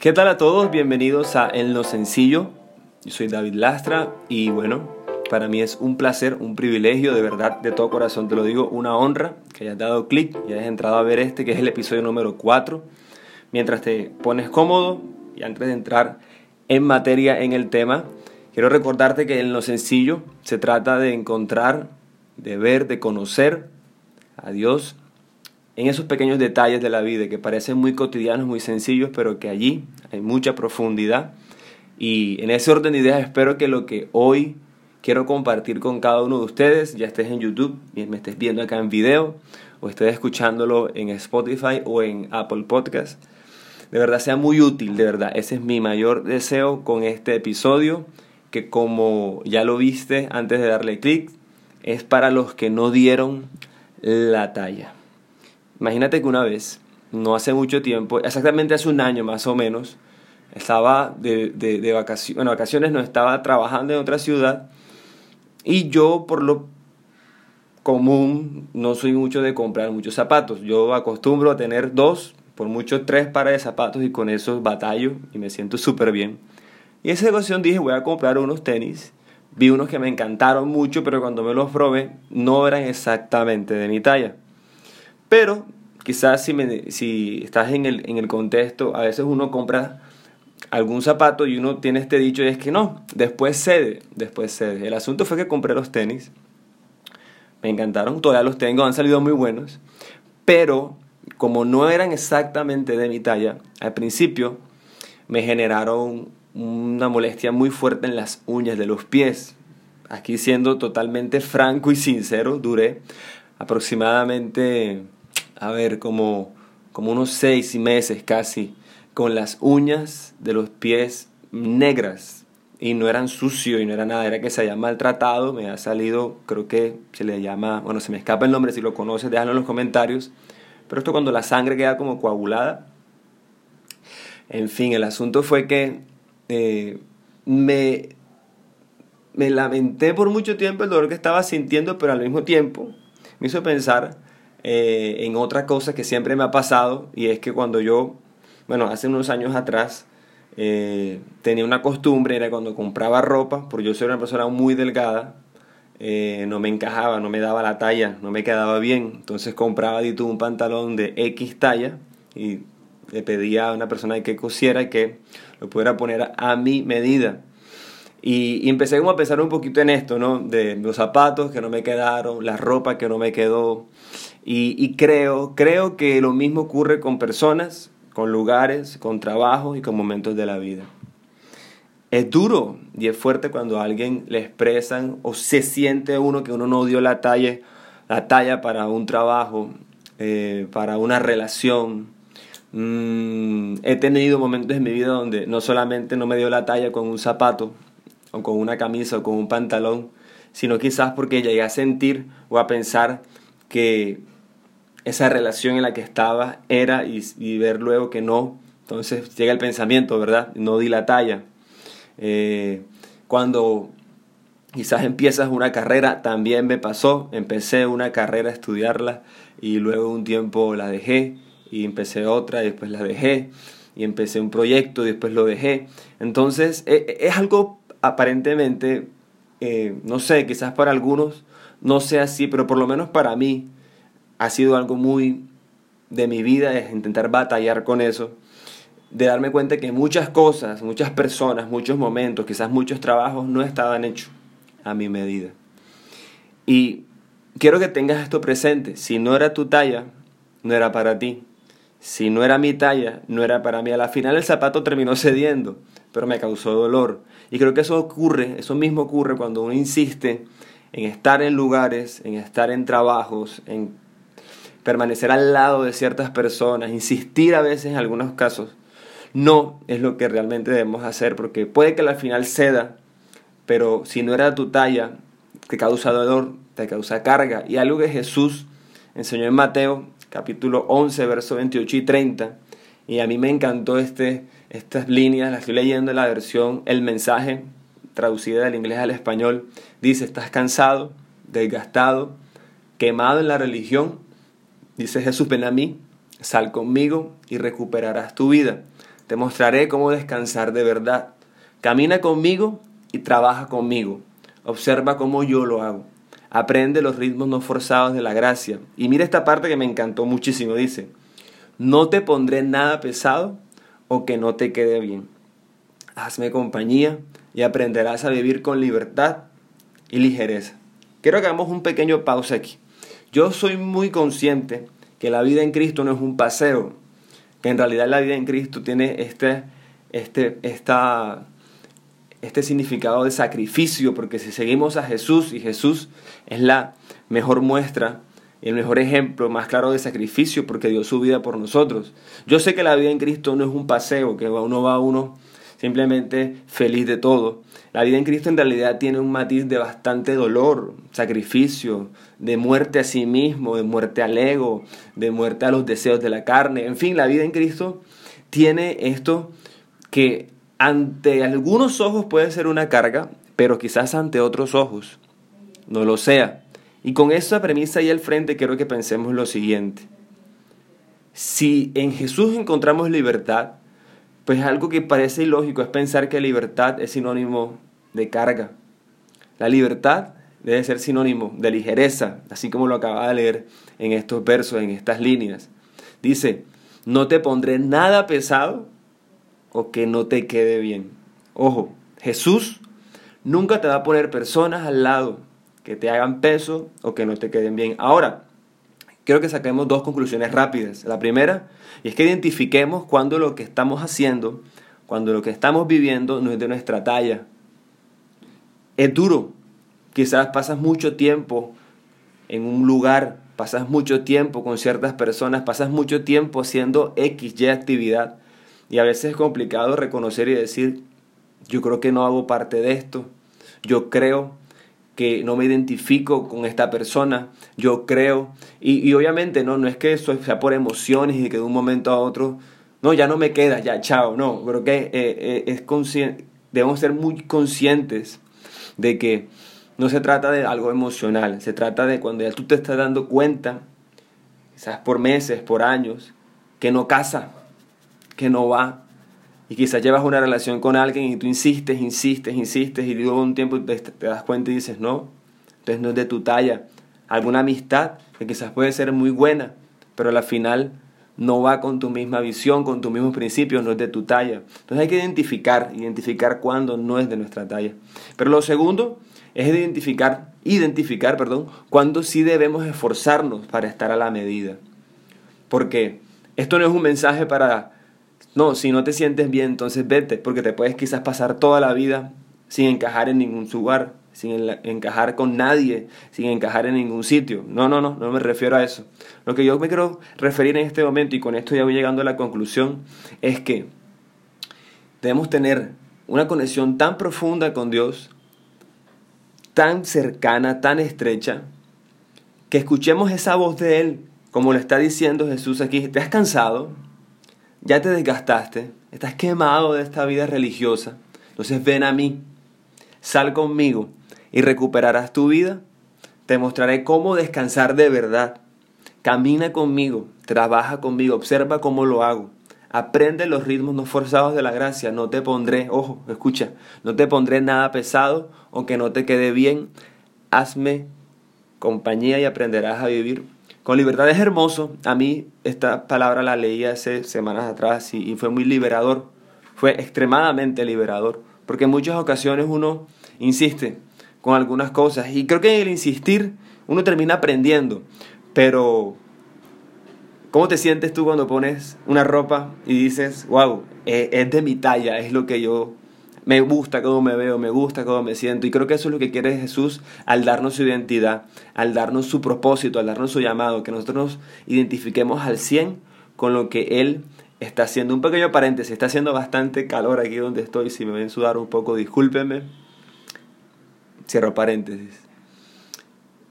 ¿Qué tal a todos? Bienvenidos a En lo Sencillo. Yo soy David Lastra y bueno, para mí es un placer, un privilegio, de verdad, de todo corazón te lo digo, una honra que hayas dado clic y hayas entrado a ver este, que es el episodio número 4. Mientras te pones cómodo y antes de entrar en materia en el tema, quiero recordarte que en lo sencillo se trata de encontrar, de ver, de conocer a Dios en esos pequeños detalles de la vida que parecen muy cotidianos, muy sencillos, pero que allí hay mucha profundidad. Y en ese orden de ideas espero que lo que hoy quiero compartir con cada uno de ustedes, ya estés en YouTube, me estés viendo acá en video, o estés escuchándolo en Spotify o en Apple Podcast, de verdad sea muy útil, de verdad. Ese es mi mayor deseo con este episodio, que como ya lo viste antes de darle clic, es para los que no dieron la talla. Imagínate que una vez, no hace mucho tiempo, exactamente hace un año más o menos, estaba de, de, vacaciones, bueno, vacaciones no estaba trabajando en otra ciudad y yo por lo común no soy mucho de comprar muchos zapatos. Yo acostumbro a tener dos, por mucho tres pares de zapatos y con esos batallo y me siento súper bien. Y esa ocasión dije voy a comprar unos tenis. Vi unos que me encantaron mucho, pero cuando me los probé no eran exactamente de mi talla. Pero quizás si, si estás en el, en el contexto, a veces uno compra algún zapato y uno tiene este dicho y es que no, después cede, después cede. El asunto fue que compré los tenis, me encantaron, todavía los tengo, han salido muy buenos, pero como no eran exactamente de mi talla, al principio me generaron una molestia muy fuerte en las uñas de los pies. Aquí siendo totalmente franco y sincero, duré aproximadamente a ver, como, como unos seis meses casi, con las uñas de los pies negras. Y no eran sucio y no era nada, era que se había maltratado. Me ha salido, creo que se le llama, bueno, se me escapa el nombre, si lo conoces, déjalo en los comentarios. Pero esto cuando la sangre queda como coagulada. En fin, el asunto fue que eh, me, me lamenté por mucho tiempo el dolor que estaba sintiendo, pero al mismo tiempo me hizo pensar eh, en otra cosa que siempre me ha pasado y es que cuando yo, bueno, hace unos años atrás, eh, tenía una costumbre, era cuando compraba ropa, porque yo soy una persona muy delgada, eh, no me encajaba, no me daba la talla, no me quedaba bien, entonces compraba de un pantalón de X talla y le pedía a una persona que cosiera que lo pudiera poner a mi medida. Y, y, empecé como a pensar un poquito en esto, ¿no? De los zapatos que no me quedaron, la ropa que no me quedó, y, creo, creo que lo mismo ocurre con personas, con lugares, con trabajos y con momentos de la vida. Es duro y es fuerte cuando a alguien le expresan o se siente uno que uno no dio la talla, la talla para un trabajo, eh, para una relación. Mm, he tenido momentos en mi vida donde no solamente no me dio la talla con un zapato con una camisa o con un pantalón, sino quizás porque llegué a sentir o a pensar que esa relación en la que estaba era y, ver luego que no. Entonces llega el pensamiento, ¿verdad? No di la talla. Eh, cuando quizás empiezas una carrera, también me pasó. Empecé una carrera a estudiarla y luego un tiempo la dejé y empecé otra y después la dejé y empecé un proyecto y después lo dejé. Entonces e, e, es algo aparentemente, eh, no sé, quizás para algunos no sea así, pero por lo menos para mí ha sido algo muy de mi vida, es intentar batallar con eso, de darme cuenta que muchas cosas, muchas personas, muchos momentos, quizás muchos trabajos no estaban hechos a mi medida. Y quiero que tengas esto presente, si no era tu talla, no era para ti. Si no era mi talla, no era para mí. A la final el zapato terminó cediendo, pero me causó dolor. Y creo que eso ocurre, eso mismo ocurre cuando uno insiste en estar en lugares, en estar en trabajos, en permanecer al lado de ciertas personas, insistir a veces en algunos casos, no es lo que realmente debemos hacer, porque puede que al final ceda, pero si no era tu talla, te causa dolor, te causa carga. Y algo que Jesús enseñó en Mateo, capítulo 11, verso 28 y 30, y a mí me encantó este, estas líneas, las estoy leyendo en la versión El mensaje, traducida del inglés al español, dice, estás cansado, desgastado, quemado en la religión, Dice Jesús, ven a mí, sal conmigo y recuperarás tu vida. te mostraré cómo descansar de verdad. Camina conmigo y trabaja conmigo. Observa cómo yo lo hago. Aprende los ritmos no forzados de la gracia. Y mira esta parte que me encantó muchísimo. Dice, no te pondré nada pesado o que no te quede bien. Hazme compañía y aprenderás a vivir con libertad y ligereza. Quiero que hagamos un pequeño pausa aquí. Yo soy muy consciente que la vida en Cristo no es un paseo, que en realidad la vida en Cristo tiene este, este, esta, este significado de sacrificio, porque si seguimos a Jesús y Jesús es la mejor muestra el mejor ejemplo más claro de sacrificio porque dio su vida por nosotros. Yo sé que la vida en Cristo no es un paseo, que uno va uno simplemente feliz de todo. La vida en Cristo en realidad tiene un matiz de bastante dolor, sacrificio, de muerte a sí mismo, de muerte al ego, de muerte a los deseos de la carne. En fin, la vida en Cristo tiene esto que ante algunos ojos puede ser una carga, pero quizás ante otros ojos no lo sea. Y con esa premisa ahí al frente quiero que pensemos lo siguiente. Si en Jesús encontramos libertad, pues algo que parece ilógico es pensar que libertad es sinónimo de carga. La libertad debe ser sinónimo de ligereza, así como lo acaba de leer en estos versos, en estas líneas. Dice, no te pondré nada pesado o que no te quede bien. Ojo, Jesús nunca te va a poner personas al lado que te hagan peso o que no te queden bien. Ahora, quiero que saquemos dos conclusiones rápidas. La primera es que identifiquemos cuando lo que estamos haciendo, cuando lo que estamos viviendo no es de nuestra talla. Es duro. Quizás pasas mucho tiempo en un lugar, pasas mucho tiempo con ciertas personas, pasas mucho tiempo haciendo X, Y actividad. Y a veces es complicado reconocer y decir, yo creo que no hago parte de esto. Yo creo que no me identifico con esta persona, yo creo, y, obviamente no, no es que eso sea por emociones y que de un momento a otro, no, ya no me queda, ya, chao, no, creo que eh, eh, debemos ser muy conscientes de que no se trata de algo emocional, se trata de cuando ya tú te estás dando cuenta, quizás por meses, por años, que no casa, que no va, y quizás llevas una relación con alguien y tú insistes, insistes, insistes y luego un tiempo te, das cuenta y dices, no, entonces no es de tu talla. Alguna amistad que quizás puede ser muy buena, pero al final no va con tu misma visión, con tus mismos principios, no es de tu talla. Entonces hay que identificar, identificar cuándo no es de nuestra talla. Pero lo segundo es identificar, identificar, perdón, cuándo sí debemos esforzarnos para estar a la medida. Porque esto no es un mensaje para no, si no te sientes bien, entonces vete, porque te puedes quizás pasar toda la vida sin encajar en ningún lugar, sin encajar con nadie, sin encajar en ningún sitio. No, no, no, no me refiero a eso. Lo que yo me quiero referir en este momento, y con esto ya voy llegando a la conclusión, es que debemos tener una conexión tan profunda con Dios, tan cercana, tan estrecha, que escuchemos esa voz de Él, como le está diciendo Jesús aquí, ¿te has cansado? Ya te desgastaste, estás quemado de esta vida religiosa, entonces ven a mí, sal conmigo y recuperarás tu vida. Te mostraré cómo descansar de verdad. Camina conmigo, trabaja conmigo, observa cómo lo hago. Aprende los ritmos no forzados de la gracia. No te pondré, ojo, escucha, no te pondré nada pesado o que no te quede bien. Hazme compañía y aprenderás a vivir con libertad es hermoso. A mí esta palabra la leí hace semanas atrás y, fue muy liberador. Fue extremadamente liberador. Porque en muchas ocasiones uno insiste con algunas cosas. Y creo que en el insistir uno termina aprendiendo. Pero, ¿cómo te sientes tú cuando pones una ropa y dices, wow, eh, es de mi talla, es lo que yo me gusta cómo me veo, me gusta cómo me siento. Y creo que eso es lo que quiere Jesús al darnos su identidad, al darnos su propósito, al darnos su llamado, que nosotros nos identifiquemos al 100 con lo que Él está haciendo. Un pequeño paréntesis, está haciendo bastante calor aquí donde estoy. Si me ven sudar un poco, discúlpenme. Cierro paréntesis.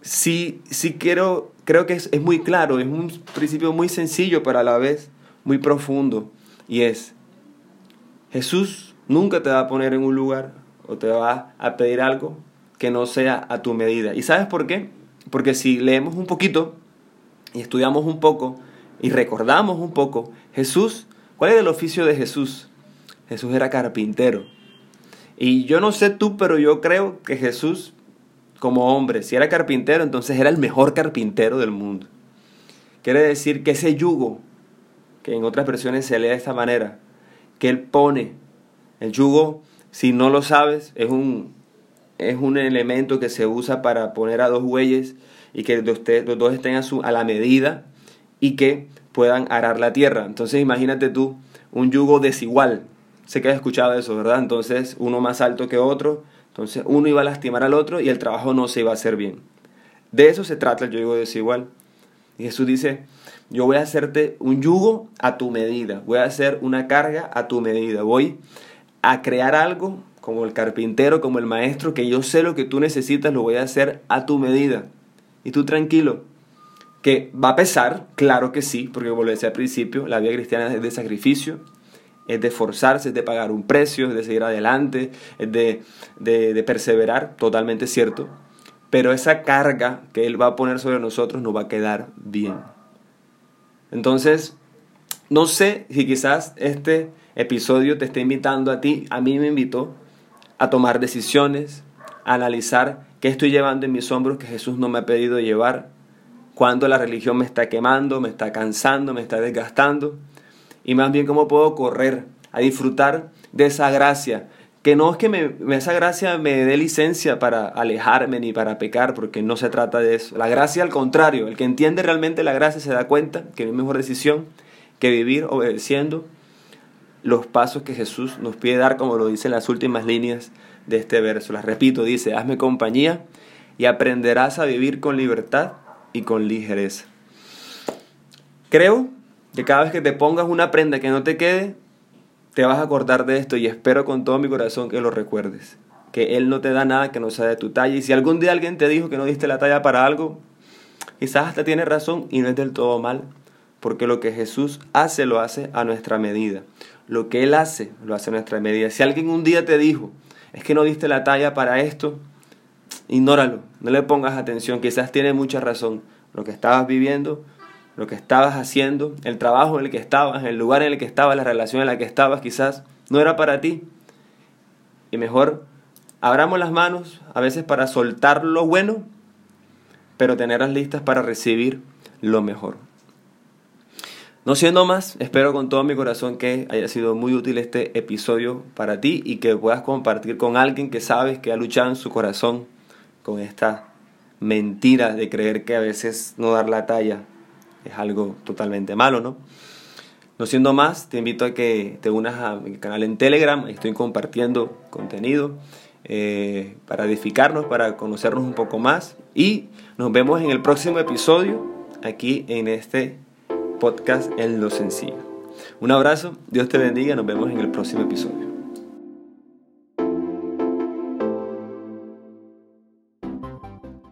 Sí, sí quiero, creo que es, es muy claro, es un principio muy sencillo, pero a la vez muy profundo. Y es, Jesús nunca te va a poner en un lugar o te va a pedir algo que no sea a tu medida. ¿Y sabes por qué? Porque si leemos un poquito y estudiamos un poco y recordamos un poco, Jesús ¿Cuál era el oficio de Jesús? Jesús era carpintero. Y yo no sé tú, pero yo creo que Jesús, como hombre, si era carpintero, entonces era el mejor carpintero del mundo. Quiere decir que ese yugo, que en otras versiones se lee de esta manera, que él pone, el yugo, si no lo sabes, es un, es un elemento que se usa para poner a dos bueyes y que los, dos estén a la medida y que puedan arar la tierra. Entonces imagínate tú un yugo desigual. Sé que has escuchado eso, ¿verdad? Entonces uno más alto que otro, entonces uno iba a lastimar al otro y el trabajo no se iba a hacer bien. De eso se trata el yugo desigual. Y Jesús dice, yo voy a hacerte un yugo a tu medida, voy a hacer una carga a tu medida, voy a crear algo como el carpintero, como el maestro, que yo sé lo que tú necesitas, lo voy a hacer a tu medida. Y tú tranquilo, que va a pesar, claro que sí, porque como lo decía al principio, la vida cristiana es de sacrificio, es de esforzarse, es de pagar un precio, es de seguir adelante, es de, de, perseverar, totalmente cierto. Pero esa carga que Él va a poner sobre nosotros nos va a quedar bien. Entonces, no sé si quizás este episodio te esté invitando a ti, a mí me invitó a tomar decisiones, a analizar qué estoy llevando en mis hombros que Jesús no me ha pedido llevar, cuando la religión me está quemando, me está cansando, me está desgastando, y más bien cómo puedo correr a disfrutar de esa gracia, que no es que me, esa gracia me dé licencia para alejarme ni para pecar, porque no se trata de eso. La gracia al contrario, el que entiende realmente la gracia se da cuenta que no hay mejor decisión que vivir obedeciendo los pasos que Jesús nos pide dar, como lo dice en las últimas líneas de este verso. Las repito, dice, hazme compañía y aprenderás a vivir con libertad y con ligereza. Creo que cada vez que te pongas una prenda que no te quede, te vas a acordar de esto y espero con todo mi corazón que lo recuerdes. Que Él no te da nada que no sea de tu talla. Y si algún día alguien te dijo que no diste la talla para algo, quizás hasta tiene razón y no es del todo mal. Porque lo que Jesús hace, lo hace a nuestra medida. Lo que Él hace, lo hace a nuestra medida. Si alguien un día te dijo, es que no diste la talla para esto, ignóralo, no le pongas atención, quizás tiene mucha razón. Lo que estabas viviendo, lo que estabas haciendo, el trabajo en el que estabas, el lugar en el que estabas, la relación en la que estabas, quizás no era para ti. Y mejor abramos las manos a veces para soltar lo bueno, pero tenerlas listas para recibir lo mejor. No siendo más, espero con todo mi corazón que haya sido muy útil este episodio para ti y que puedas compartir con alguien que sabes que ha luchado en su corazón con esta mentira de creer que a veces no dar la talla es algo totalmente malo, ¿no? No siendo más, te invito a que te unas a mi canal en Telegram, estoy compartiendo contenido eh, para edificarnos, para conocernos un poco más y nos vemos en el próximo episodio aquí en este podcast en lo sencillo. Un abrazo, Dios te bendiga, nos vemos en el próximo episodio.